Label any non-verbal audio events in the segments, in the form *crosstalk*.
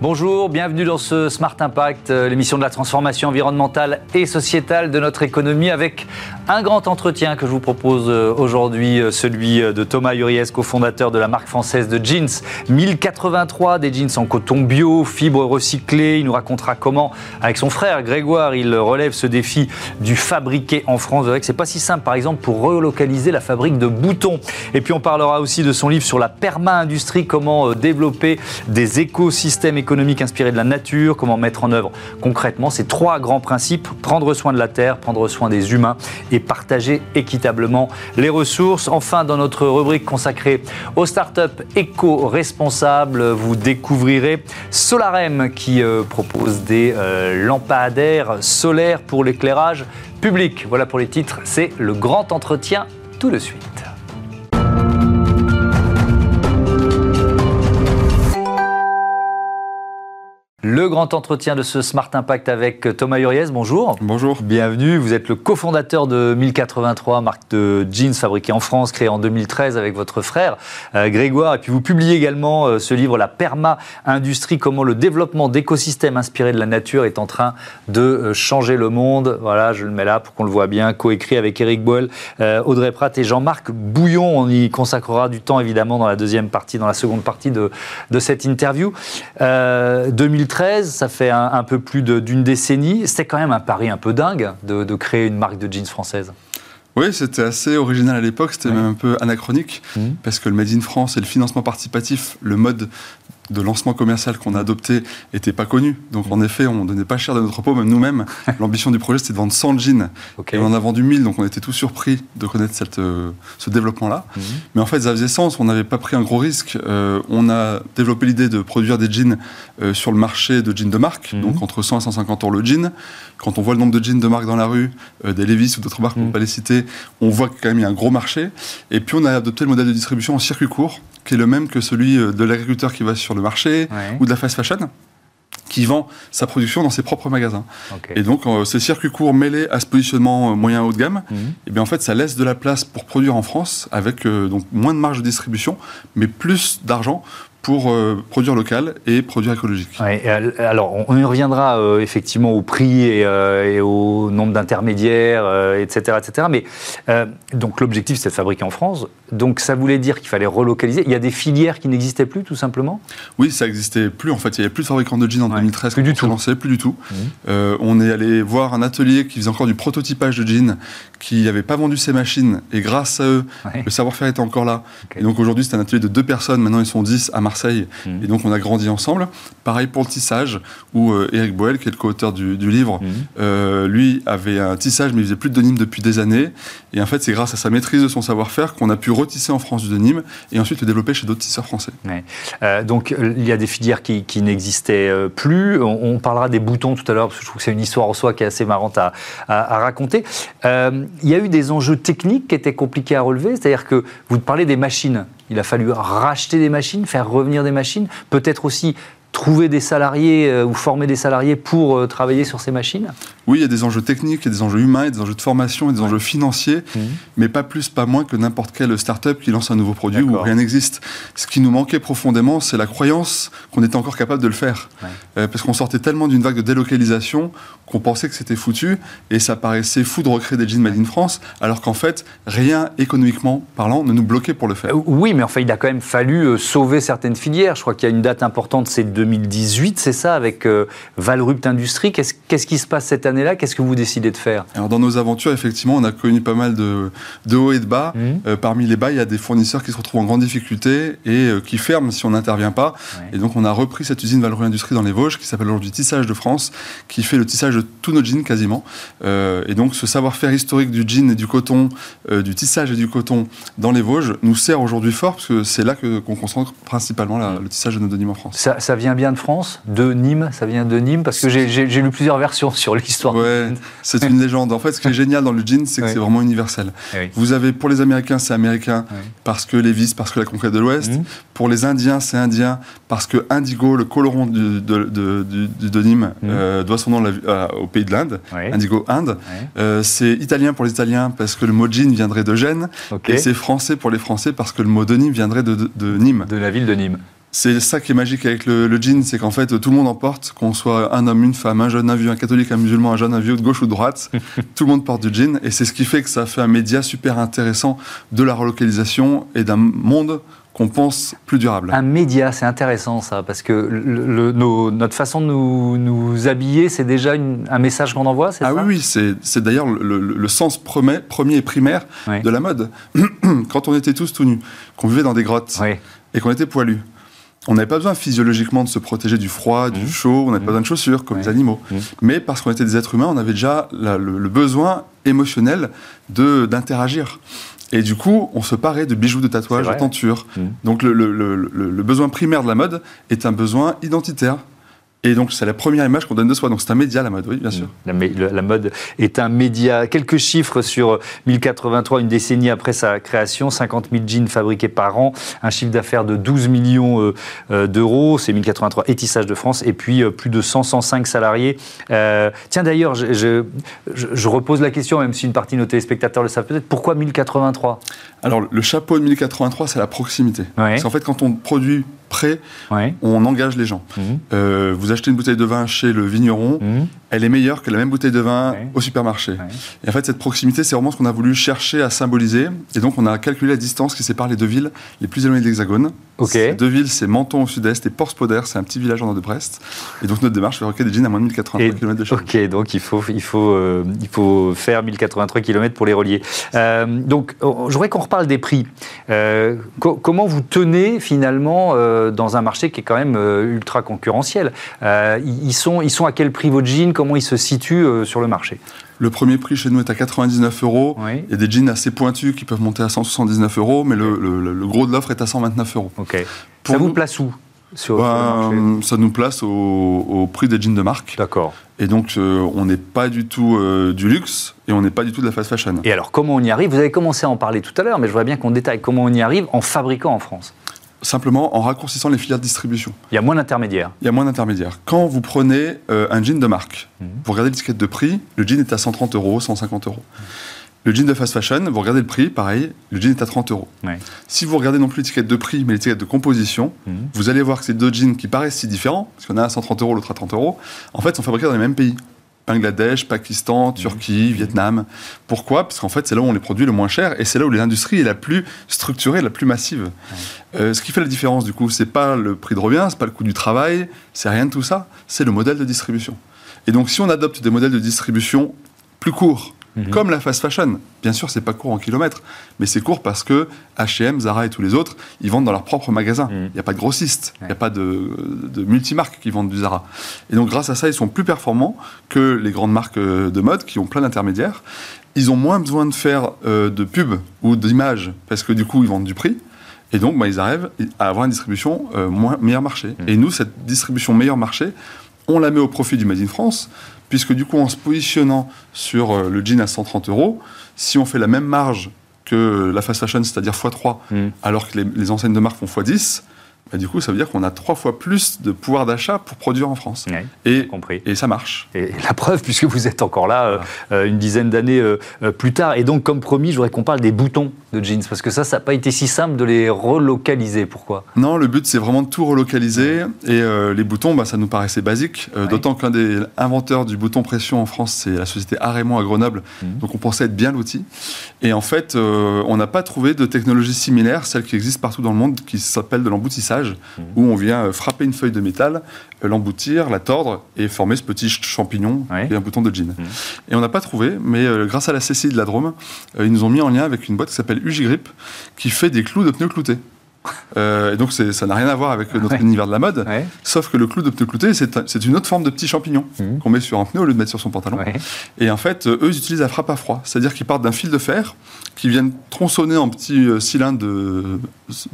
Bonjour, bienvenue dans ce Smart Impact, euh, l'émission de la transformation environnementale et sociétale de notre économie avec un grand entretien que je vous propose euh, aujourd'hui, euh, celui de Thomas Uriès, cofondateur de la marque française de jeans 1083, des jeans en coton bio, fibres recyclées. Il nous racontera comment, avec son frère Grégoire, il relève ce défi du fabriqué en France. Vous verrez que c'est pas si simple, par exemple, pour relocaliser la fabrique de boutons. Et puis on parlera aussi de son livre sur la perma-industrie, comment développer des écosystèmes économiques économique inspirée de la nature, comment mettre en œuvre concrètement ces trois grands principes, prendre soin de la terre, prendre soin des humains partager équitablement les ressources. Enfin, dans notre rubrique consacrée aux startups éco-responsables, vous découvrirez Solarem qui euh, propose des euh, lampadaires solaires pour l'éclairage public. Voilà pour les titres, c'est le grand entretien tout de suite. Le grand entretien de ce Smart Impact avec Thomas Uriès, bonjour. Bonjour. Bienvenue, vous êtes le cofondateur de 1083, marque de jeans fabriquée en France, créée en 2013 avec votre frère euh, Grégoire. Et puis vous publiez également euh, ce livre, La Perma-Industrie, comment le développement d'écosystèmes inspirés de la nature est en train de euh, changer le monde. Voilà, je le mets là pour qu'on le voit bien, coécrit avec Eric Boel, Audrey Pratt et Jean-Marc Bouillon. On y consacrera du temps évidemment dans la deuxième partie, dans la seconde partie de, de cette interview. 2013, 2013, ça fait un, peu plus d'une décennie. C'était quand même un pari un peu dingue de, créer une marque de jeans française. Oui, c'était assez original à l'époque, c'était même un peu anachronique, mmh. parce que le Made in France et le financement participatif, le mode de lancement commercial qu'on a adopté n'était pas connu. Donc en effet, on donnait pas cher de notre peau, même nous-mêmes. *laughs* L'ambition du projet, c'était de vendre 100 jeans. Et on en a vendu 1000, donc on était tous surpris de connaître cette, euh, ce développement-là. Mhm. Mais en fait, ça faisait sens, on n'avait pas pris un gros risque. Euh, on a développé l'idée de produire des jeans euh, sur le marché de jeans de marque, mhm. donc entre 100 et 150 euros le jean. Quand on voit le nombre de jeans de marque dans la rue, des Levi's ou d'autres marques, on ne mhm. peut pas les citer, on voit qu'il y a un gros marché. Et puis on a adopté le modèle de distribution en circuit court, qui est le même que celui euh, de l'agriculteur qui va sur le marché ou de la fast fashion qui vend sa production dans ses propres magasins. Et donc, euh, ces circuits courts mêlés à ce positionnement euh, moyen haut de gamme, mhm. et eh bien en fait, ça laisse de la place pour produire en France avec donc moins de marge de distribution, mais plus d'argent pour euh, produire local et produire écologique. alors, on y reviendra euh, effectivement au prix et, euh, au nombre d'intermédiaires, etc., etc. Mais donc l'objectif, c'est de fabriquer en France. Donc ça voulait dire qu'il fallait relocaliser. Il y a des filières qui n'existaient plus, tout simplement? Oui, ça n'existait plus. En fait, il n'y avait plus de fabricants de jeans en 2013. Plus du tout. Lancé, plus du tout. Mmh. on est allé voir un atelier qui faisait encore du prototypage de jeans, qui n'avait pas vendu ses machines. Et grâce à eux, le savoir-faire était encore là. Et donc aujourd'hui, c'est un atelier de deux personnes. Maintenant, ils sont dix à Marseille. Mhm. Et donc, on a grandi ensemble. Pareil pour le tissage, où euh, Eric Boel, qui est le co-auteur du, livre, mhm. euh, lui avait un tissage, mais il faisait plus de denim depuis des années. Et en fait, c'est grâce à sa maîtrise de son savoir-faire qu'on a pu retisser en France du denim et ensuite le développer chez d'autres tisseurs français. Euh, donc, il y a des filières qui, n'existaient plus. On, parlera des boutons tout à l'heure, parce que je trouve que c'est une histoire en soi qui est assez marrante à, à raconter. il y a eu des enjeux techniques qui étaient compliqués à relever, c'est-à-dire que vous parlez des machines. Il a fallu racheter des machines, faire revenir des machines, peut-être aussi trouver des salariés euh, ou former des salariés pour euh, travailler sur ces machines? Oui, il y a des enjeux techniques, il y a des enjeux humains, il y a des enjeux de formation, il y a des enjeux financiers, mmh. mais pas plus, pas moins que n'importe quelle start-up qui lance un nouveau produit où rien n'existe. Ce qui nous manquait profondément, c'est la croyance qu'on était encore capable de le faire. Euh, parce qu'on sortait tellement d'une vague de délocalisation qu'on pensait que c'était foutu et ça paraissait fou de recréer des jeans made in France, alors qu'en fait, rien économiquement parlant ne nous bloquait pour le faire. oui, mais enfin, il a quand même fallu sauver certaines filières. Je crois qu'il y a une date importante, c'est 2018, c'est ça, avec euh, Valrupt Industrie. Qu'est-ce qui se passe cette année-là? Qu'est-ce que vous décidez de faire? Alors, dans nos aventures, effectivement, on a connu pas mal de, de hauts et de bas. Mmh. Euh, parmi les bas, il y a des fournisseurs qui se retrouvent en grande difficulté et euh, qui ferment si on n'intervient pas. Et donc, on a repris cette usine Valrupt Industrie dans les Vosges, qui s'appelle aujourd'hui Tissage de France, qui fait le tissage de tous nos jeans quasiment. et donc, ce savoir-faire historique du jean et du coton, du tissage et du coton dans les Vosges, nous sert aujourd'hui fort, parce que c'est là qu'on concentre principalement le tissage de nos denim en France. Ça, ça vient bien de France, de Nîmes, ça vient de Nîmes, parce que j'ai lu plusieurs versions sur l'histoire. Ouais, c'est une légende. En fait, ce qui est génial dans le jean, c'est que c'est vraiment universel. Eh Vous avez, pour les Américains, c'est américain, parce que les vis, parce que la conquête de l'Ouest. Mhm. Pour les Indiens, c'est indien, parce que Indigo, le coloron du, de, Nîmes, mhm. euh, doit son nom au pays de l'Inde, Indigo, Inde. Euh, c'est italien pour les Italiens, parce que le mot jean viendrait de Gênes. Et c'est français pour les Français, parce que le mot de Nîmes viendrait de, Nîmes. De la ville de Nîmes. C'est ça qui est magique avec le, le jean, c'est qu'en fait tout le monde en porte, qu'on soit un homme, une femme, un jeune, un vieux, un catholique, un musulman, un jeune, un vieux, de gauche ou de droite, *laughs* tout le monde porte du jean. Et c'est ce qui fait que ça fait un média super intéressant de la relocalisation et d'un monde qu'on pense plus durable. Un média, c'est intéressant ça, parce que le, le, nos, notre façon de nous, nous habiller, c'est déjà une, un message qu'on envoie, c'est ah ça oui, oui, c'est d'ailleurs le, le, sens premier, premier et primaire Oui. de la mode. *clears throat* Quand on était tous tout nus, qu'on vivait dans des grottes Oui. et qu'on était poilus, on n'avait pas besoin physiologiquement de se protéger du froid, du Mhm. chaud, on n'avait pas besoin de chaussures comme Ouais. les animaux. Mhm. Mais parce qu'on était des êtres humains, on avait déjà la- le, le besoin émotionnel d'interagir. Et du coup, on se parait de bijoux, de tatouages, de tentures. Donc le besoin primaire de la mode est un besoin identitaire. Et donc c'est la première image qu'on donne de soi. Donc c'est un média, la mode, oui, bien sûr. La, mode est un média. Quelques chiffres sur 1083, une décennie après sa création, 50 000 jeans fabriqués par an, un chiffre d'affaires de 12 millions euh, euh, d'euros, c'est 1083 et Tissage de France, et puis euh, plus de 100, 105 salariés. Euh, tiens d'ailleurs, je, je- je- je repose la question, même si une partie de nos téléspectateurs le savent peut-être, pourquoi 1083 Alors le chapeau de 1083, c'est la proximité. Ouais. Parce qu'en fait, quand on produit prêt, Ouais. on engage les gens. Mhm. Euh, vous achetez une bouteille de vin chez le vigneron, Mhm. elle est meilleure que la même bouteille de vin Ouais. au supermarché. Ouais. Et en fait, cette proximité, c'est vraiment ce qu'on a voulu chercher à symboliser. Et donc, on a calculé la distance qui sépare les deux villes les plus éloignées de l'Hexagone. Ok. Ces deux villes, c'est Menton au sud-est et Porspoder, c'est un petit village en nord de Brest. Et donc, notre démarche, fabriquer des jeans à moins de 1083 Et- km de nous. Ok, donc il faut, il faut, euh, il faut faire 1083 km pour les relier. Euh, donc, oh, je voudrais qu'on reparle des prix. Euh, co- comment vous tenez finalement euh, dans un marché qui est quand même euh, ultra concurrentiel? Euh, ils, ils sont, ils sont à quel prix vos jeans Comment ils se situent euh, sur le marché? Le premier prix chez nous est à 99 euros. Oui. Il y a des jeans assez pointus qui peuvent monter à 179 euros, mais le, le- le gros de l'offre est à 129 euros. Ok. Pour Ça vous nous- place où sur, Ben, ça nous place au, au prix des jeans de marque. D'accord. Et donc, euh, on n'est pas du tout euh, du luxe et on n'est pas du tout de la fast fashion. Et alors, comment on y arrive? Vous avez commencé à en parler tout à l'heure, mais je voudrais bien qu'on détaille comment on y arrive en fabriquant en France. Simplement en raccourcissant les filières de distribution. Il y a moins d'intermédiaires. Il y a moins d'intermédiaires. Quand vous prenez euh, un jean de marque, Mhm. vous regardez l'étiquette de prix, le jean est à 130 euros, 150 euros. Le jean de fast fashion, vous regardez le prix, pareil, le jean est à 30 euros. Ouais. Si vous regardez non plus l'étiquette de prix, mais l'étiquette de composition, Mhm. vous allez voir que ces deux jeans qui paraissent si différents, parce en a un à 130 euros, l'autre à 30 euros, en fait, sont fabriqués dans les mêmes pays. Bangladesh, Pakistan, Turquie, Vietnam. Pourquoi? Parce qu'en fait, c'est là où on les produit le moins cher et c'est là où l'industrie est la plus structurée, la plus massive. Euh, ce qui fait la différence, du coup, c'est pas le prix de revient, c'est pas le coût du travail, c'est rien de tout ça, c'est le modèle de distribution. Et donc, si on adopte des modèles de distribution plus courts, Mhm. comme la fast fashion, bien sûr, c'est pas court en kilomètres, mais c'est court parce que H&M, Zara et tous les autres, ils vendent dans leur propre magasin. Il Mhm. n'y a pas de grossistes, il n'y a pas de, de multimarques qui vendent du Zara. Et donc, grâce à ça, ils sont plus performants que les grandes marques euh, de mode qui ont plein d'intermédiaires. Ils ont moins besoin de faire euh, de pub ou d'images parce que du coup, ils vendent du prix. Et donc, bah, ils arrivent à avoir une distribution euh, moins, meilleur marché. Mhm. Et nous, cette distribution meilleur marché, on la met au profit du Made in France, puisque du coup, en se positionnant sur euh, le jean à 130 euros, si on fait la même marge que la fast fashion, c'est-à-dire x3, Mhm. alors que les, les enseignes de marque font x10, bah, du coup, ça veut dire qu'on a trois fois plus de pouvoir d'achat pour produire en France. Ouais, Et, compris. et ça marche. Et la preuve, puisque vous êtes encore là euh, euh, une dizaine d'années euh, plus tard. Et donc, comme promis, je voudrais qu'on parle des boutons de jeans, parce que ça, ça n'a pas été si simple de les relocaliser. Pourquoi? Non, le but, c'est vraiment de tout relocaliser. Et euh, les boutons, bah, ça nous paraissait basique. Ouais. D'autant qu'un des inventeurs du bouton pression en France, c'est la société Arémont à Grenoble. Mhm. Donc on pensait être bien l'outil. Et en fait, on n'a pas trouvé de technologie similaire, celle qui existe partout dans le monde, qui s'appelle de l'emboutissage, Où on vient euh, frapper une feuille de métal, euh, l'emboutir, la tordre et former ce petit ch- champignon Ouais. et un bouton de jean. Mhm. Et on n'a pas trouvé, mais euh, grâce à la CCI de la Drôme, ils nous ont mis en lien avec une boîte qui s'appelle UJ-Grip, qui fait des clous de pneus cloutés. Euh, et donc ça n'a rien à voir avec notre Ouais. univers de la mode, Ouais. sauf que le clou de pneu clouté, c'est un- c'est une autre forme de petit champignon Mhm. qu'on met sur un pneu au lieu de mettre sur son pantalon. Ouais. Et en fait, euh, eux, ils utilisent la frappe à froid. C'est-à-dire qu'ils partent d'un fil de fer, qui viennent tronçonner en petits euh, cylindres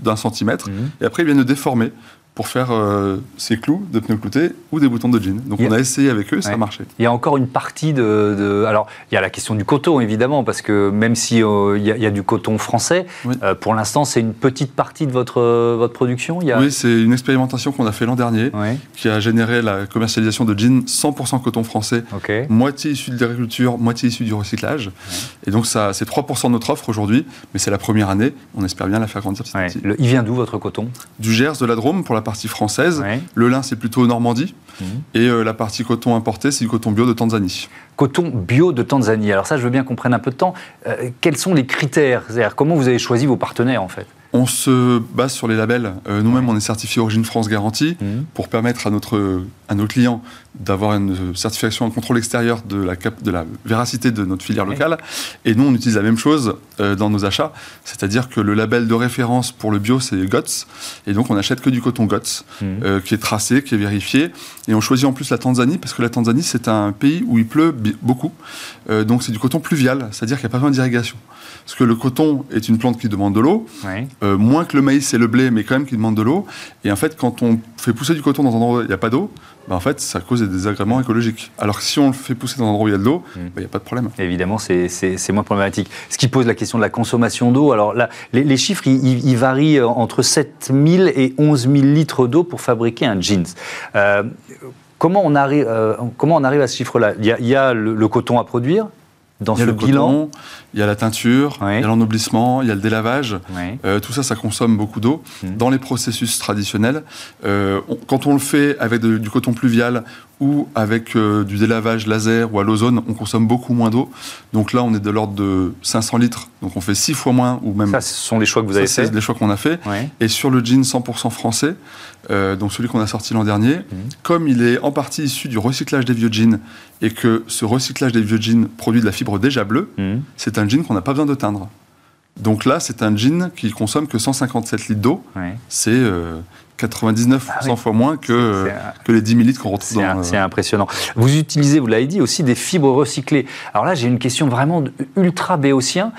d'un centimètre, Mhm. et après ils viennent le déformer pour faire euh, ces clous de pneus cloutés ou des boutons de jean. Donc on a essayé avec eux, ça Ouais. a marché. Il y a encore une partie de, de- Alors, il y a la question du coton, évidemment, parce que même si euh, il y, a- il y a du coton français, Oui. euh, pour l'instant, c'est une petite partie de votre, votre production. Il y a... Oui, c'est une expérimentation qu'on a fait l'an dernier, Ouais, qui a généré la commercialisation de jeans 100% coton français, moitié issu de l'agriculture, moitié issu du recyclage. Et donc ça, c'est 3% de notre offre aujourd'hui, mais c'est la première année. On espère bien la faire grandir petit à Ouais. petit. Le- il vient d'où votre coton? Du Gers, de la Drôme pour la partie française. Le lin, c'est plutôt Normandie. Mhm. Et euh, la partie coton importé, c'est du coton bio de Tanzanie. Coton bio de Tanzanie. Alors ça, je veux bien qu'on prenne un peu de temps. Euh, quels sont les critères? Comment vous avez choisi vos partenaires, en fait? On se base sur les labels. Euh, nous-mêmes, on est certifié Origine France Garantie mhm. pour permettre à, notre, à nos clients d'avoir une certification en contrôle extérieur de la, de la véracité de notre filière locale. Et nous, on utilise la même chose euh, dans nos achats. C'est-à-dire que le label de référence pour le bio, c'est GOTS. Et donc, on n'achète que du coton GOTS, mhm. euh, qui est tracé, qui est vérifié. Et on choisit en plus la Tanzanie, parce que la Tanzanie, c'est un pays où il pleut beaucoup. donc, c'est du coton pluvial, c'est-à-dire qu'il n'y a pas besoin d'irrigation. Parce que le coton est une plante qui demande de l'eau, euh, moins que le maïs et le blé, mais quand même qui demande de l'eau. Et en fait, quand on fait pousser du coton dans un endroit où il n'y a pas d'eau, bah, en fait, ça cause des désagréments écologiques. Alors que si on le fait pousser dans un endroit où il y a de l'eau, hmm. bah, il n'y a pas de problème. Évidemment, c'est moins problématique. Ce qui pose la question de la consommation d'eau. Alors là, les, chiffres, ils, varient entre 7 000 et 11 000 litres d'eau pour fabriquer un jeans. Euh, comment, on arrive, euh, comment on arrive à ce chiffre-là? Il y a, le, coton à produire, dans ce bilan? il y a la teinture, il y a l'ennoblissement, il y a le délavage. Euh, tout ça, ça consomme beaucoup d'eau. Mmh. Dans les processus traditionnels, euh, quand on le fait avec du coton pluvial ou avec euh, du délavage laser ou à l'ozone, on consomme beaucoup moins d'eau. Donc là, on est de l'ordre de 500 litres. Donc on fait 6 fois moins ou même. Ça, ce sont les choix que vous avez faits. C'est les choix qu'on a fait. Et sur le jean 100% français, donc celui qu'on a sorti l'an dernier, mmh. comme il est en partie issu du recyclage des vieux jeans et que ce recyclage des vieux jeans produit de la fibre déjà bleue, mmh. c'est un jean qu'on n'a pas besoin de teindre. Donc là, c'est un jean qui consomme que 157 litres d'eau. C'est 99 euh, ah fois moins que, que les 10 000 litres qu'on retrouve dans... C'est impressionnant. Vous utilisez, vous l'avez dit, aussi des fibres recyclées. Alors là, j'ai une question vraiment ultra béotien.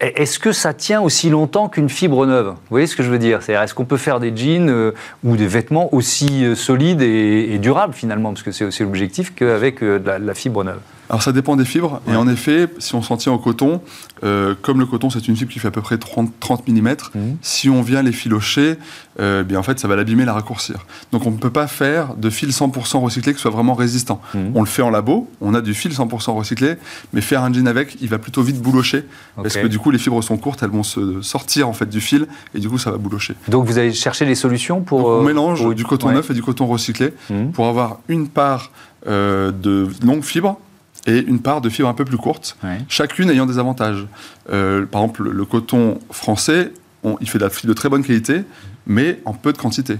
Est-ce que ça tient aussi longtemps qu'une fibre neuve? Vous voyez ce que je veux dire? Est-ce qu'on peut faire des jeans euh, ou des vêtements aussi euh, solides et, durables finalement? Parce que c'est aussi l'objectif qu'avec la fibre neuve. Alors ça dépend des fibres. Et en effet, si on s'en tient au coton, euh, comme le coton c'est une fibre qui fait à peu près 30, 30 mm, si on vient les filocher, euh, bien en fait ça va l'abîmer, la raccourcir. Donc on ne peut pas faire de fil 100% recyclé qui soit vraiment résistant. Mhm. On le fait en labo, on a du fil 100% recyclé, mais faire un jean avec, il va plutôt vite boulocher parce que du coup les fibres sont courtes, elles vont se sortir en fait du fil et du coup ça va boulocher. Donc vous allez chercher des solutions pour on euh, mélange du coton neuf et du coton recyclé mhm. pour avoir une part de longue fibre et une part de fibres un peu plus courte, chacune ayant des avantages. Euh, par exemple, le coton français, il fait de la fibre de très bonne qualité, mais en peu de quantité.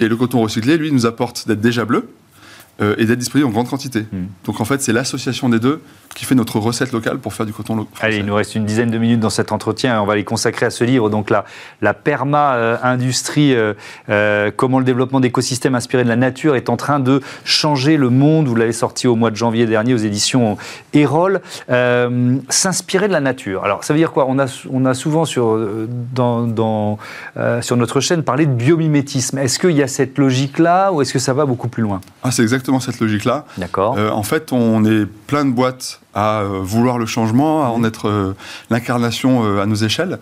Et le coton recyclé, lui, nous apporte d'être déjà bleu, euh, et d'être disponible en grande quantité. Hmm. Donc en fait, c'est l'association des deux qui fait notre recette locale pour faire du coton local. Allez, il nous reste une dizaine de minutes dans cet entretien. On va les consacrer à ce livre, donc la, la perma-industrie, euh, euh, comment le développement d'écosystèmes inspirés de la nature est en train de changer le monde. Vous l'avez sorti au mois de janvier dernier aux éditions Erol. S'inspirer de la nature. Alors ça veut dire quoi? On a, on a souvent sur, dans, dans sur notre chaîne parlé de biomimétisme. Est-ce qu'il y a cette logique-là ou est-ce que ça va beaucoup plus loin? Ah, C'est exactement cette logique-là. D'accord. Euh, en fait, on est plein de boîtes à euh, vouloir le changement, à en être euh, l'incarnation à nos échelles.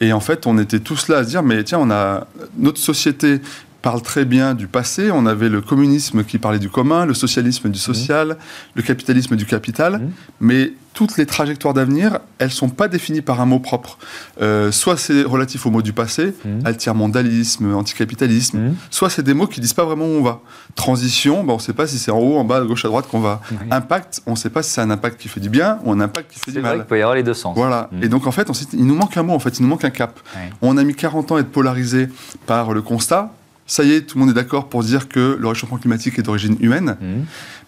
Et en fait, on était tous là à se dire, mais tiens, on a notre société parle très bien du passé. On avait le communisme qui parlait du commun, le socialisme du social, mmh. le capitalisme du capital. Mmh. Mais toutes les trajectoires d'avenir, elles ne sont pas définies par un mot propre. Euh, soit c'est relatif au mot du passé, mmh. altermondialisme, anticapitalisme, soit c'est des mots qui disent pas vraiment où on va. Transition, ben on ne sait pas si c'est en haut, en bas, à gauche, à droite qu'on va. Impact, on ne sait pas si c'est un impact qui fait du bien ou un impact qui fait du mal. C'est vrai qu'il peut y avoir les deux sens. Voilà. Et donc en fait, il nous manque un mot, en fait, il nous manque un cap. On a mis 40 ans à être polarisé par le constat, ça y est, tout le monde est d'accord pour dire que le réchauffement climatique est d'origine humaine. Mmh.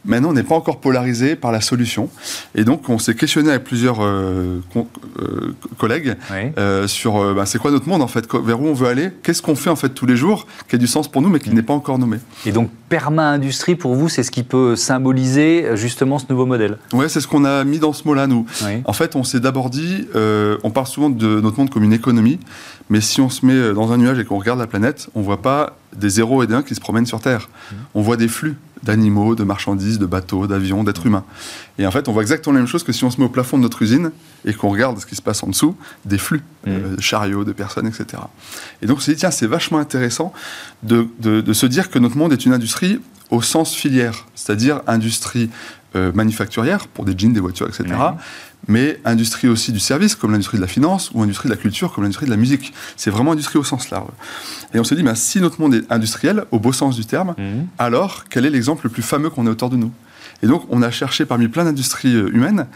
Maintenant, on n'est pas encore polarisé par la solution. Et donc, on s'est questionné avec plusieurs euh, euh, collègues euh, sur bah, c'est quoi notre monde en fait, vers où on veut aller, qu'est-ce qu'on fait en fait tous les jours, qui a du sens pour nous, mais qui n'est pas encore nommé? Et donc, perma-industrie, pour vous, c'est ce qui peut symboliser justement ce nouveau modèle? Oui, c'est ce qu'on a mis dans ce mot-là, nous. En fait, on s'est d'abord dit, on parle souvent de notre monde comme une économie, mais si on se met dans un nuage et qu'on regarde la planète, on ne voit pas des zéros et des 1 qui se promènent sur Terre. Mmh. On voit des flux d'animaux, de marchandises, de bateaux, d'avions, d'êtres humains. Et en fait, on voit exactement la même chose que si on se met au plafond de notre usine et qu'on regarde ce qui se passe en dessous, des flux, mmh. euh, de chariots, de personnes, etc. Et donc on s'est dit, tiens, c'est vachement intéressant de, de, se dire que notre monde est une industrie au sens filière, c'est-à-dire industrie manufacturière pour des jeans, des voitures, etc. Mais industrie aussi du service, comme l'industrie de la finance, ou industrie de la culture, comme l'industrie de la musique. C'est vraiment industrie au sens large. Et on se dit, ben, si notre monde est industriel, au beau sens du terme, mhm. alors quel est l'exemple le plus fameux qu'on ait autour de nous? Et donc, on a cherché parmi plein d'industries humaines,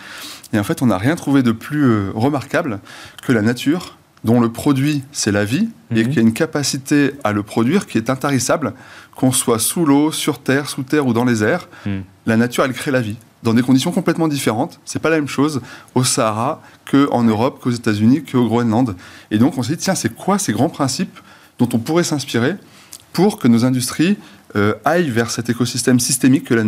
et en fait, on n'a rien trouvé de plus remarquable que la nature dont le produit, c'est la vie, et mhm. qui a une capacité à le produire qui est intarissable, qu'on soit sous l'eau, sur terre, sous terre ou dans les airs. Mhm. La nature, elle crée la vie dans des conditions complètement différentes. C'est pas la même chose au Sahara qu'en Europe, qu'aux États-Unis, qu'au Groenland. Et donc, on s'est dit, tiens, c'est quoi ces grands principes dont on pourrait s'inspirer pour que nos industries euh, aille vers cet écosystème systémique que la,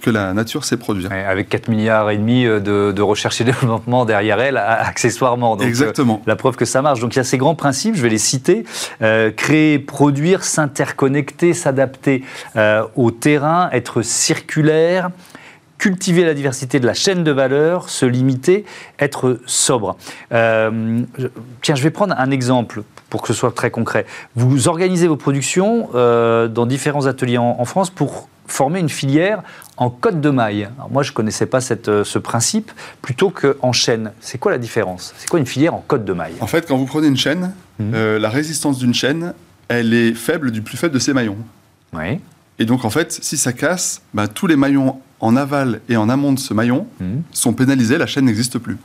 que la nature sait produire. avec 4 milliards et demi euh, de, recherche et *laughs* développement derrière elle, accessoirement. Donc, Exactement. Euh, la preuve que ça marche. Donc il y a ces grands principes, je vais les citer. créer, produire, s'interconnecter, s'adapter au terrain, être circulaire, cultiver la diversité de la chaîne de valeur, se limiter, être sobre. Euh, tiens, je vais prendre un exemple pour que ce soit très concret. Vous organisez vos productions euh, dans différents ateliers en, France pour former une filière en côte de maille. moi, je ne connaissais pas cette, euh, ce principe, plutôt qu'en chaîne. C'est quoi la différence? C'est quoi une filière en côte de maille? En fait, quand vous prenez une chaîne, mmh. la résistance d'une chaîne, elle est faible du plus faible de ses maillons. Oui. Et donc, en fait, si ça casse, bah, tous les maillons en aval et en amont de ce maillon mhm. sont pénalisés, la chaîne n'existe plus.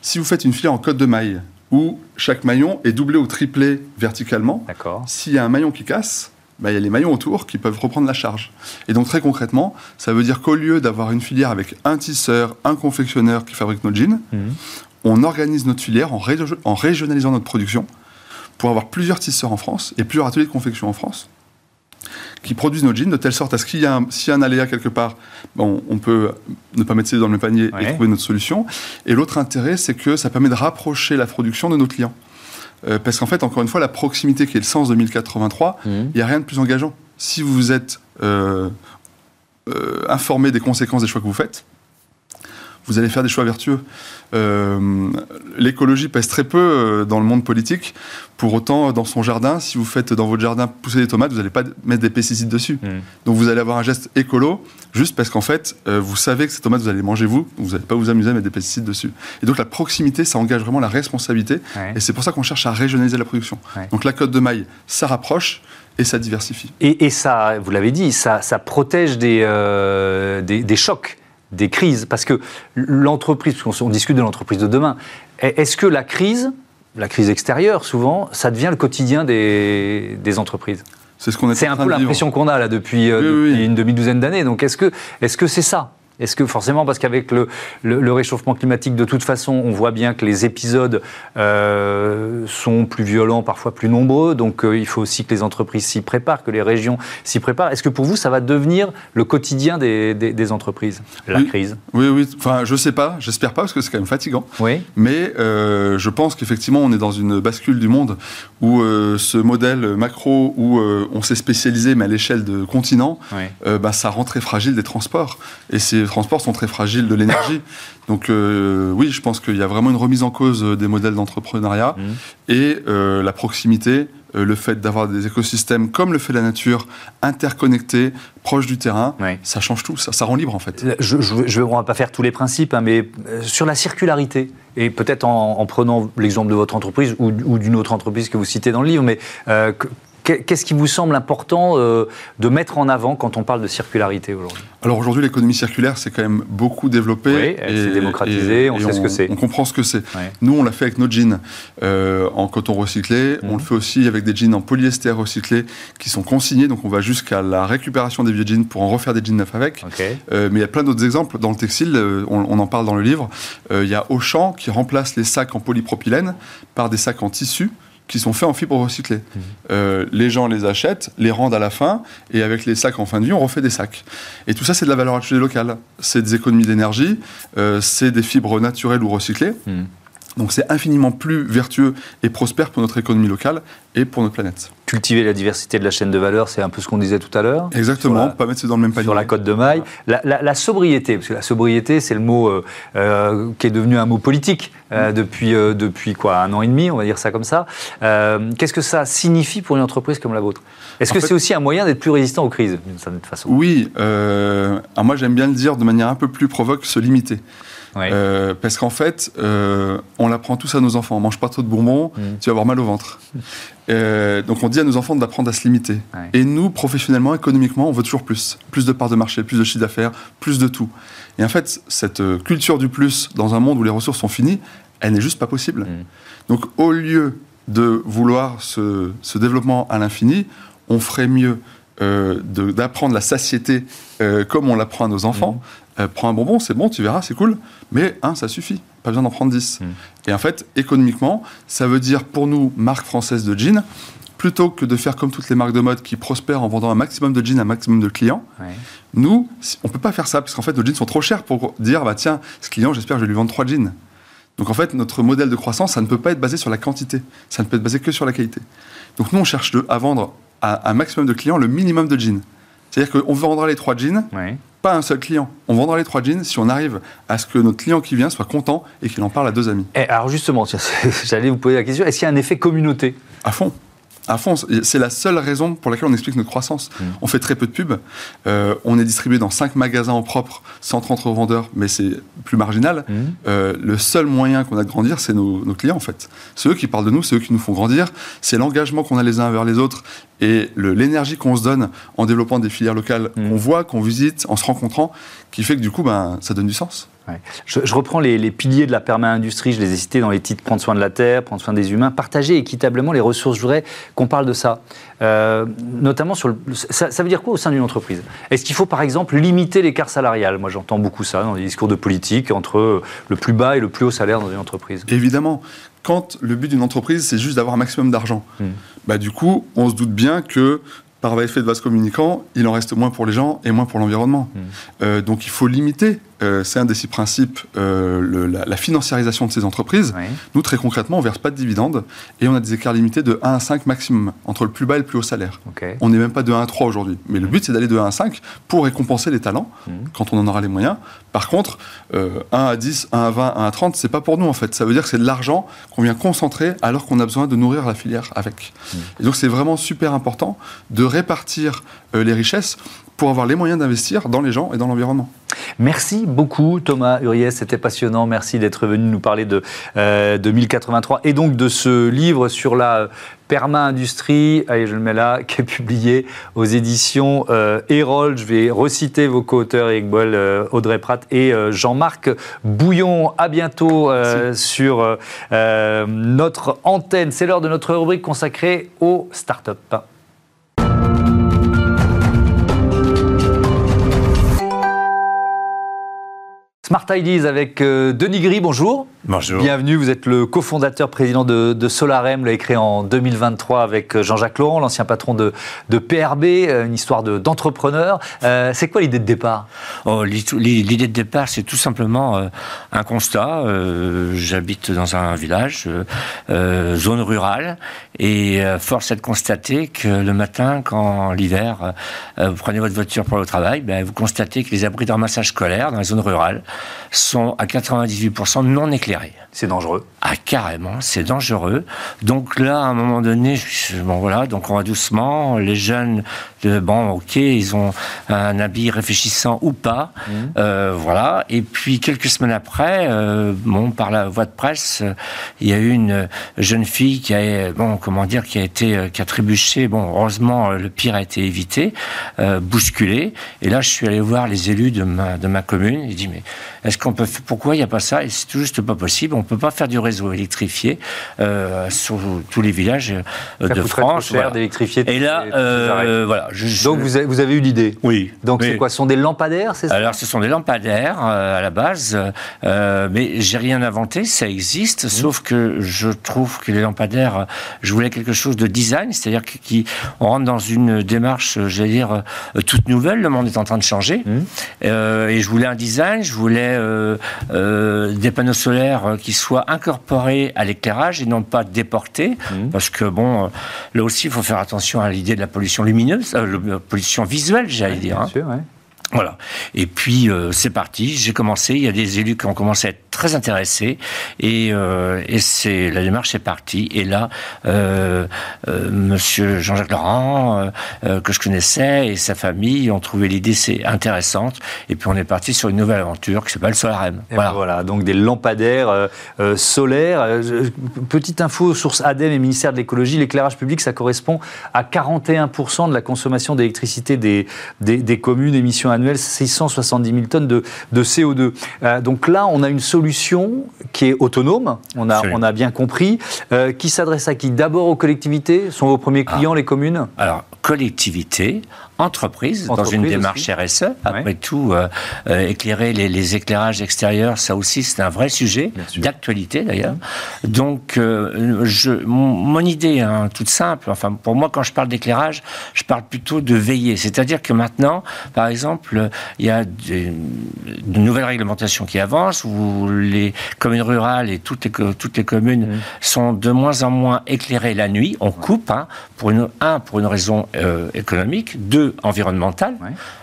Si vous faites une filière en côte de maille, où chaque maillon est doublé ou triplé verticalement, s'il y a un maillon qui casse, bah, il y a les maillons autour qui peuvent reprendre la charge. Et donc très concrètement, ça veut dire qu'au lieu d'avoir une filière avec un tisseur, un confectionneur qui fabrique nos jeans, mhm. on organise notre filière en, en régionalisant notre production pour avoir plusieurs tisseurs en France et plusieurs ateliers de confection en France qui produisent nos jeans de telle sorte à ce qu'il y a un, s'il y a un aléa quelque part, bon, on peut ne pas mettre ses dans le même panier et trouver notre solution. Et l'autre intérêt, c'est que ça permet de rapprocher la production de nos clients. Euh, parce qu'en fait, encore une fois, la proximité qui est le sens de 1083, mmh. il n'y a rien de plus engageant. Si vous êtes euh, euh, informé des conséquences des choix que vous faites, vous allez faire des choix vertueux. Euh, l'écologie pèse très peu euh, dans le monde politique. Pour autant, dans son jardin, si vous faites dans votre jardin pousser des tomates, vous n'allez pas mettre des pesticides dessus. Hmm. Donc vous allez avoir un geste écolo, juste parce qu'en fait, euh, vous savez que ces tomates, vous allez les manger vous, vous n'allez pas vous amuser à mettre des pesticides dessus. Et donc la proximité, ça engage vraiment la responsabilité. Et c'est pour ça qu'on cherche à régionaliser la production. Donc la cote de maille, ça rapproche et ça diversifie. Et, ça, vous l'avez dit, ça, protège des, des chocs des crises Parce que l'entreprise, qu'on discute de l'entreprise de demain, est-ce que la crise, la crise extérieure souvent, ça devient le quotidien des, entreprises? C'est ce qu'on C'est un peu l'impression qu'on a là depuis, euh, une demi-douzaine d'années. Donc est-ce que est-ce que c'est ça? Est-ce que forcément, parce qu'avec le, le, réchauffement climatique, de toute façon, on voit bien que les épisodes euh, sont plus violents, parfois plus nombreux, donc euh, il faut aussi que les entreprises s'y préparent, que les régions s'y préparent. Est-ce que pour vous, ça va devenir le quotidien des, des, entreprises, la crise? Oui, oui. Enfin, je sais pas, j'espère pas, parce que c'est quand même fatigant. Oui. Mais euh, je pense qu'effectivement, on est dans une bascule du monde où ce modèle macro, où on s'est spécialisé, mais à l'échelle de continent, bah, ça rend très fragile des transports. Et c'est transports sont très fragiles de l'énergie. *laughs* Donc euh, oui, je pense qu'il y a vraiment une remise en cause des modèles d'entrepreneuriat mmh. et euh, la proximité, euh, le fait d'avoir des écosystèmes comme le fait la nature, interconnectés, proches du terrain, ça change tout, ça, ça, rend libre en fait. Je, je, on ne va pas faire tous les principes, hein, mais sur la circularité, et peut-être en, prenant l'exemple de votre entreprise ou, ou d'une autre entreprise que vous citez dans le livre, mais Qu'est-ce qui vous semble important euh, de mettre en avant quand on parle de circularité aujourd'hui? Alors aujourd'hui, l'économie circulaire, c'est quand même beaucoup développé. Oui, elle s'est démocratisée, on sait ce que c'est. On comprend ce que c'est. Nous, on l'a fait avec nos jeans euh, en coton recyclé. On mhm. le fait aussi avec des jeans en polyester recyclé qui sont consignés. Donc on va jusqu'à la récupération des vieux jeans pour en refaire des jeans neufs avec. Euh, mais il y a plein d'autres exemples. Dans le textile, on, on, en parle dans le livre. il y a Auchan qui remplace les sacs en polypropylène par des sacs en tissu qui sont faits en fibre recyclée. Mmh. Euh, les gens les achètent, les rendent à la fin, et avec les sacs en fin de vie, on refait des sacs. Et tout ça, c'est de la valeur ajoutée locale. C'est des économies d'énergie, euh, c'est des fibres naturelles ou recyclées. Mmh. Donc c'est infiniment plus vertueux et prospère pour notre économie locale et pour notre planète. Cultiver la diversité de la chaîne de valeur, c'est un peu ce qu'on disait tout à l'heure. Exactement, pas mettre ça dans le même panier. Sur la côte de maille. La, sobriété, parce que la sobriété, c'est le mot euh, euh, qui est devenu un mot politique euh, mm. depuis, depuis quoi, un an et demi, on va dire ça comme ça. Qu'est-ce que ça signifie pour une entreprise comme la vôtre? Est-ce que c'est aussi un moyen d'être plus résistant aux crises, d'une certaine façon? Oui, moi j'aime bien le dire de manière un peu plus provoque, se limiter. Euh, parce qu'en fait, euh, on l'apprend tous à nos enfants. On mange pas trop de bonbons, mm. tu vas avoir mal au ventre. Euh, donc on dit à nos enfants d'apprendre à se limiter. Et nous, professionnellement, économiquement, on veut toujours plus. Plus de parts de marché, plus de chiffre d'affaires, plus de tout. Et en fait, cette culture du plus dans un monde où les ressources sont finies, elle n'est juste pas possible. Mm. Donc au lieu de vouloir ce, développement à l'infini, on ferait mieux d'apprendre la satiété comme on l'apprend à nos enfants, mm. Euh, prends un bonbon, c'est bon, tu verras, c'est cool, mais un, ça suffit, pas besoin d'en prendre dix. Hmm. Et en fait, économiquement, ça veut dire pour nous, marque française de jeans, plutôt que de faire comme toutes les marques de mode qui prospèrent en vendant un maximum de jeans à un maximum de clients, nous, on ne peut pas faire ça, parce qu'en fait, nos jeans sont trop chers pour dire, bah tiens, ce client, j'espère que je vais lui vendre trois jeans. Donc en fait, notre modèle de croissance, ça ne peut pas être basé sur la quantité, ça ne peut être basé que sur la qualité. Donc nous, on cherche à vendre à un maximum de clients le minimum de jeans. C'est-à-dire qu'on vendra les trois jeans, pas un seul client. On vendra les trois jeans si on arrive à ce que notre client qui vient soit content et qu'il en parle à deux amis. Et alors justement, *laughs* j'allais vous poser la question, est-ce qu'il y a un effet communauté? À fond à fond. C'est la seule raison pour laquelle on explique notre croissance. Mm. On fait très peu de pubs. Euh, on est distribué dans 5 magasins en propre, 130 revendeurs, mais c'est plus marginal. Mm. Euh, le seul moyen qu'on a de grandir, c'est nos, clients, en fait. C'est eux qui parlent de nous, c'est eux qui nous font grandir. C'est l'engagement qu'on a les uns vers les autres et l'énergie qu'on se donne en développant des filières locales mm. qu'on voit, qu'on visite, en se rencontrant, qui fait que du coup, ben, ça donne du sens. Je, reprends les, piliers de la perma-industrie, je les ai cités dans les titres prendre soin de la terre, prendre soin des humains, partager équitablement les ressources. Je voudrais qu'on parle de ça. Euh, notamment sur le. Ça, veut dire quoi au sein d'une entreprise? Est-ce qu'il faut par exemple limiter l'écart salarial? Moi j'entends beaucoup ça dans les discours de politique entre le plus bas et le plus haut salaire dans une entreprise. Évidemment. Quand le but d'une entreprise, c'est juste d'avoir un maximum d'argent, hmm. bah, du coup, on se doute bien que par effet de vase communicant, il en reste moins pour les gens et moins pour l'environnement. Hmm. Euh, donc il faut limiter euh, c'est un des six principes, euh, la, financiarisation de ces entreprises. Nous, très concrètement, on ne verse pas de dividendes et on a des écarts limités de 1 à 5 maximum, entre le plus bas et le plus haut salaire. On n'est même pas de 1 à 3 aujourd'hui. Mais le but, c'est d'aller de 1 à 5 pour récompenser les talents mmh. quand on en aura les moyens. Par contre, 1 euh, à 10, 1 à 20, 1 à 30, c'est pas pour nous en fait. Ça veut dire que c'est de l'argent qu'on vient concentrer alors qu'on a besoin de nourrir la filière avec. Mmh. Et donc, c'est vraiment super important de répartir les richesses pour avoir les moyens d'investir dans les gens et dans l'environnement. Merci beaucoup Thomas Uriès, c'était passionnant. Merci d'être venu nous parler de, euh, 1083 et donc de ce livre sur la perma-industrie, allez je le mets là, *laughs* qui est publié aux éditions euh, Erol. Je vais reciter vos co-auteurs Eric Boel, euh, Audrey Pratt et euh, Jean-Marc Bouillon. À bientôt euh, sur notre antenne. C'est l'heure de notre rubrique consacrée aux startups. Smart avec euh, Denis Gris, bonjour. Bonjour. Bienvenue, vous êtes le cofondateur président de, de Solarem, vous l'avez créé en 2023 avec euh, Jean-Jacques Laurent, l'ancien patron de, de, PRB, euh, une histoire d'entrepreneur. c'est quoi l'idée de départ? Oh, L'idée de départ, c'est tout simplement un constat. J'habite dans un village, zone rurale, et force est de constater que le matin, quand l'hiver, vous prenez votre voiture pour le travail, ben, vous constatez que les abris de ramassage scolaire dans les zones rurales sont à 98% non éclairés. C'est dangereux. Ah, carrément, c'est dangereux. Donc là, à un moment donné, bon voilà, donc on va doucement. Les jeunes, bon, ok, ils ont un habit réfléchissant ou pas, mmh. euh, voilà. Et puis quelques semaines après, euh, bon, par la voie de presse, il y a eu une jeune fille qui a, bon, comment dire, qui a été, qui a trébuché. Bon, heureusement, le pire a été évité, euh, bousculé. Et là, je suis allé voir les élus de ma de ma commune. Il dit mais est-ce qu'on peut, pourquoi il n'y a pas ça? Et c'est tout juste pas possible. On peut pas faire du réseau électrifié euh, sur tous les villages euh, de France. Cher d'électrifier. Et là, euh, voilà. Donc vous avez, vous avez eu l'idée. Oui. Donc c'est quoi Ce sont des lampadaires, c'est ça? Alors ce sont des lampadaires à la base, mais j'ai rien inventé. Ça existe, mmh. sauf que je trouve que les lampadaires, je voulais quelque chose de design, c'est-à-dire qu'on rentre dans une démarche, j'allais dire toute nouvelle. Le monde est en train de changer, mmh. et je voulais un design, je voulais des panneaux solaires lampadaires qui soient incorporés à l'éclairage et non pas déportés, mmh. parce que bon, là aussi, il faut faire attention à l'idée de la pollution lumineuse, la pollution visuelle, j'allais dire. Bien hein. sûr, voilà. Et puis euh, c'est parti. J'ai commencé. Il y a des élus qui ont commencé à être très intéressés et, euh, et c'est la démarche est partie. Et là, euh, euh Monsieur Jean-Jacques Laurent, euh, que je connaissais et sa famille ont trouvé l'idée c'est intéressante. Et puis on est parti sur une nouvelle aventure qui s'appelle Solarem. Voilà. voilà. Donc des lampadaires solaires. petite info source ADEME et ministère de l'écologie. L'éclairage public, ça correspond à 41% de la consommation d'électricité des, des, des communes. Émissions 670 000 tonnes de, CO2. Euh, donc là, on a une solution qui est autonome, on a, on a bien compris, euh, qui s'adresse à qui? D'abord aux collectivités, sont vos premiers clients, ah. les communes? Alors, collectivités, entreprises, dans une démarche RSE. Après tout, euh, euh, éclairer les, éclairages extérieurs, ça aussi, c'est un vrai sujet, d'actualité d'ailleurs. Donc, euh, je, mon, idée, hein, toute simple, enfin, pour moi, quand je parle d'éclairage, je parle plutôt de veiller. C'est-à-dire que maintenant, par exemple, il y a de nouvelles réglementations qui avancent, où les communes rurales et toutes les, toutes les communes mmh. sont de moins en moins éclairées la nuit. On coupe, hein, pour une, un, pour une raison économique, deux,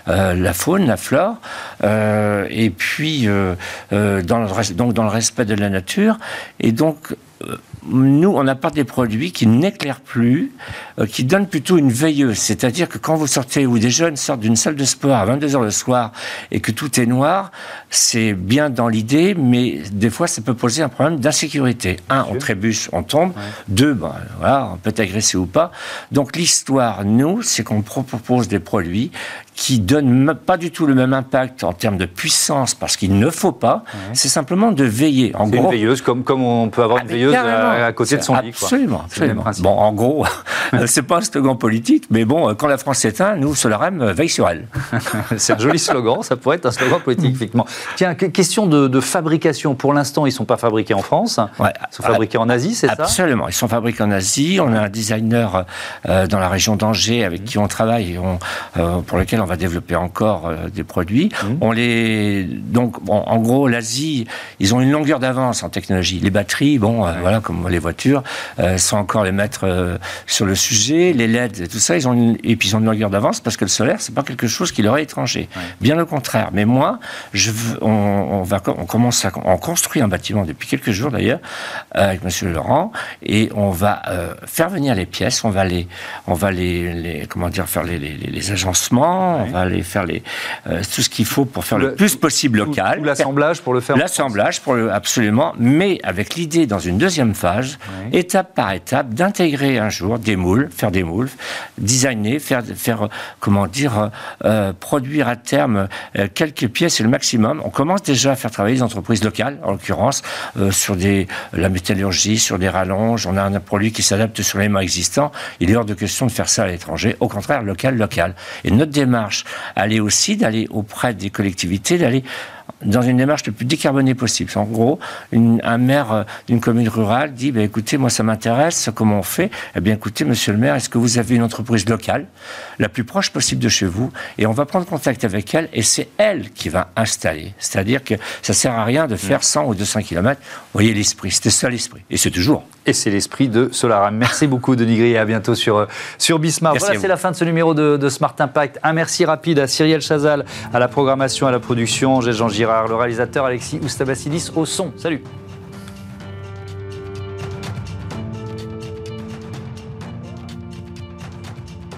euh, la faune, la flore, euh, et puis euh, dans le, donc dans le respect de la nature. Et donc, nous, on apporte des produits qui n'éclairent plus, euh, qui donnent plutôt une veilleuse. C'est-à-dire que quand vous sortez, ou des jeunes sortent d'une salle de sport à 22h le soir et que tout est noir, c'est bien dans l'idée, mais des fois, ça peut poser un problème d'insécurité. Un, on trébuche, on tombe. Deux, ben, voilà, on peut être agressé ou pas. Donc l'histoire, nous, c'est qu'on propose des produits qui donnent pas du tout le même impact en termes de puissance, parce qu'il ne faut pas. C'est simplement de veiller. En gros, une veilleuse, comme, comme on peut avoir une ah, à, côté de son lit. Absolument. absolument. Bon, en gros, *laughs* c'est pas un slogan politique, mais bon, quand la France s'éteint, nous, Solarem veille sur elle. *laughs* c'est un joli slogan, ça pourrait être un slogan politique, effectivement. Tiens, question de, fabrication. Pour l'instant, ils ne sont pas fabriqués en France. Ils sont fabriqués en Asie, c'est ça? Absolument. Ils sont fabriqués en Asie. On a un designer euh, dans la région d'Angers avec qui on travaille, on, euh, pour lequel on va développer encore euh, des produits. Mmh. On les donc en gros l'Asie, ils ont une longueur d'avance en technologie. Les batteries, bon, euh, voilà comme les voitures, euh, sont encore les maîtres sur le sujet. Les LED, tout ça, ils ont une, et puis ils ont une longueur d'avance parce que le solaire, c'est pas quelque chose qui leur est étranger. Bien au contraire. Mais moi, je on, va on commence à on construit un bâtiment depuis quelques jours d'ailleurs avec Monsieur Laurent et on va faire venir les pièces, on va les on va les, les comment dire faire les, les, les agencements on va aller faire les, euh, tout ce qu'il faut pour faire le, plus possible local. L'assemblage pour le faire. L'assemblage pour le, absolument, mais avec l'idée dans une deuxième phase, étape par étape, d'intégrer un jour des moules, faire des moules, designer, faire, faire comment dire, euh, produire à terme euh, quelques pièces et le maximum. On commence déjà à faire travailler les entreprises locales, en l'occurrence sur des, la métallurgie, sur des rallonges. On a un produit qui s'adapte sur les mains existants. Il est hors de question de faire ça à l'étranger. Au contraire, local, local. Et notre démarche aller aussi d'aller auprès des collectivités, d'aller dans une démarche le plus décarbonée possible. En gros, un maire euh, d'une commune rurale dit bah, écoutez, moi ça m'intéresse, comment on fait? Eh bien écoutez, monsieur le maire, est-ce que vous avez une entreprise locale, la plus proche possible de chez vous? Et on va prendre contact avec elle et c'est elle qui va installer. C'est-à-dire que ça sert à rien de faire 100 ou 200 km. Vous voyez l'esprit, c'était ça l'esprit. Et c'est toujours. Et c'est l'esprit de Solaram. Merci beaucoup, Denis Gris, à bientôt sur, euh, sur Bismarck. voilà, c'est la fin de ce numéro de, Smart Impact. Un merci rapide à Cyrielle Chazal, à la programmation, à la production, Angèle Jean Girard, le réalisateur Alexis Oustabasidis au son. Salut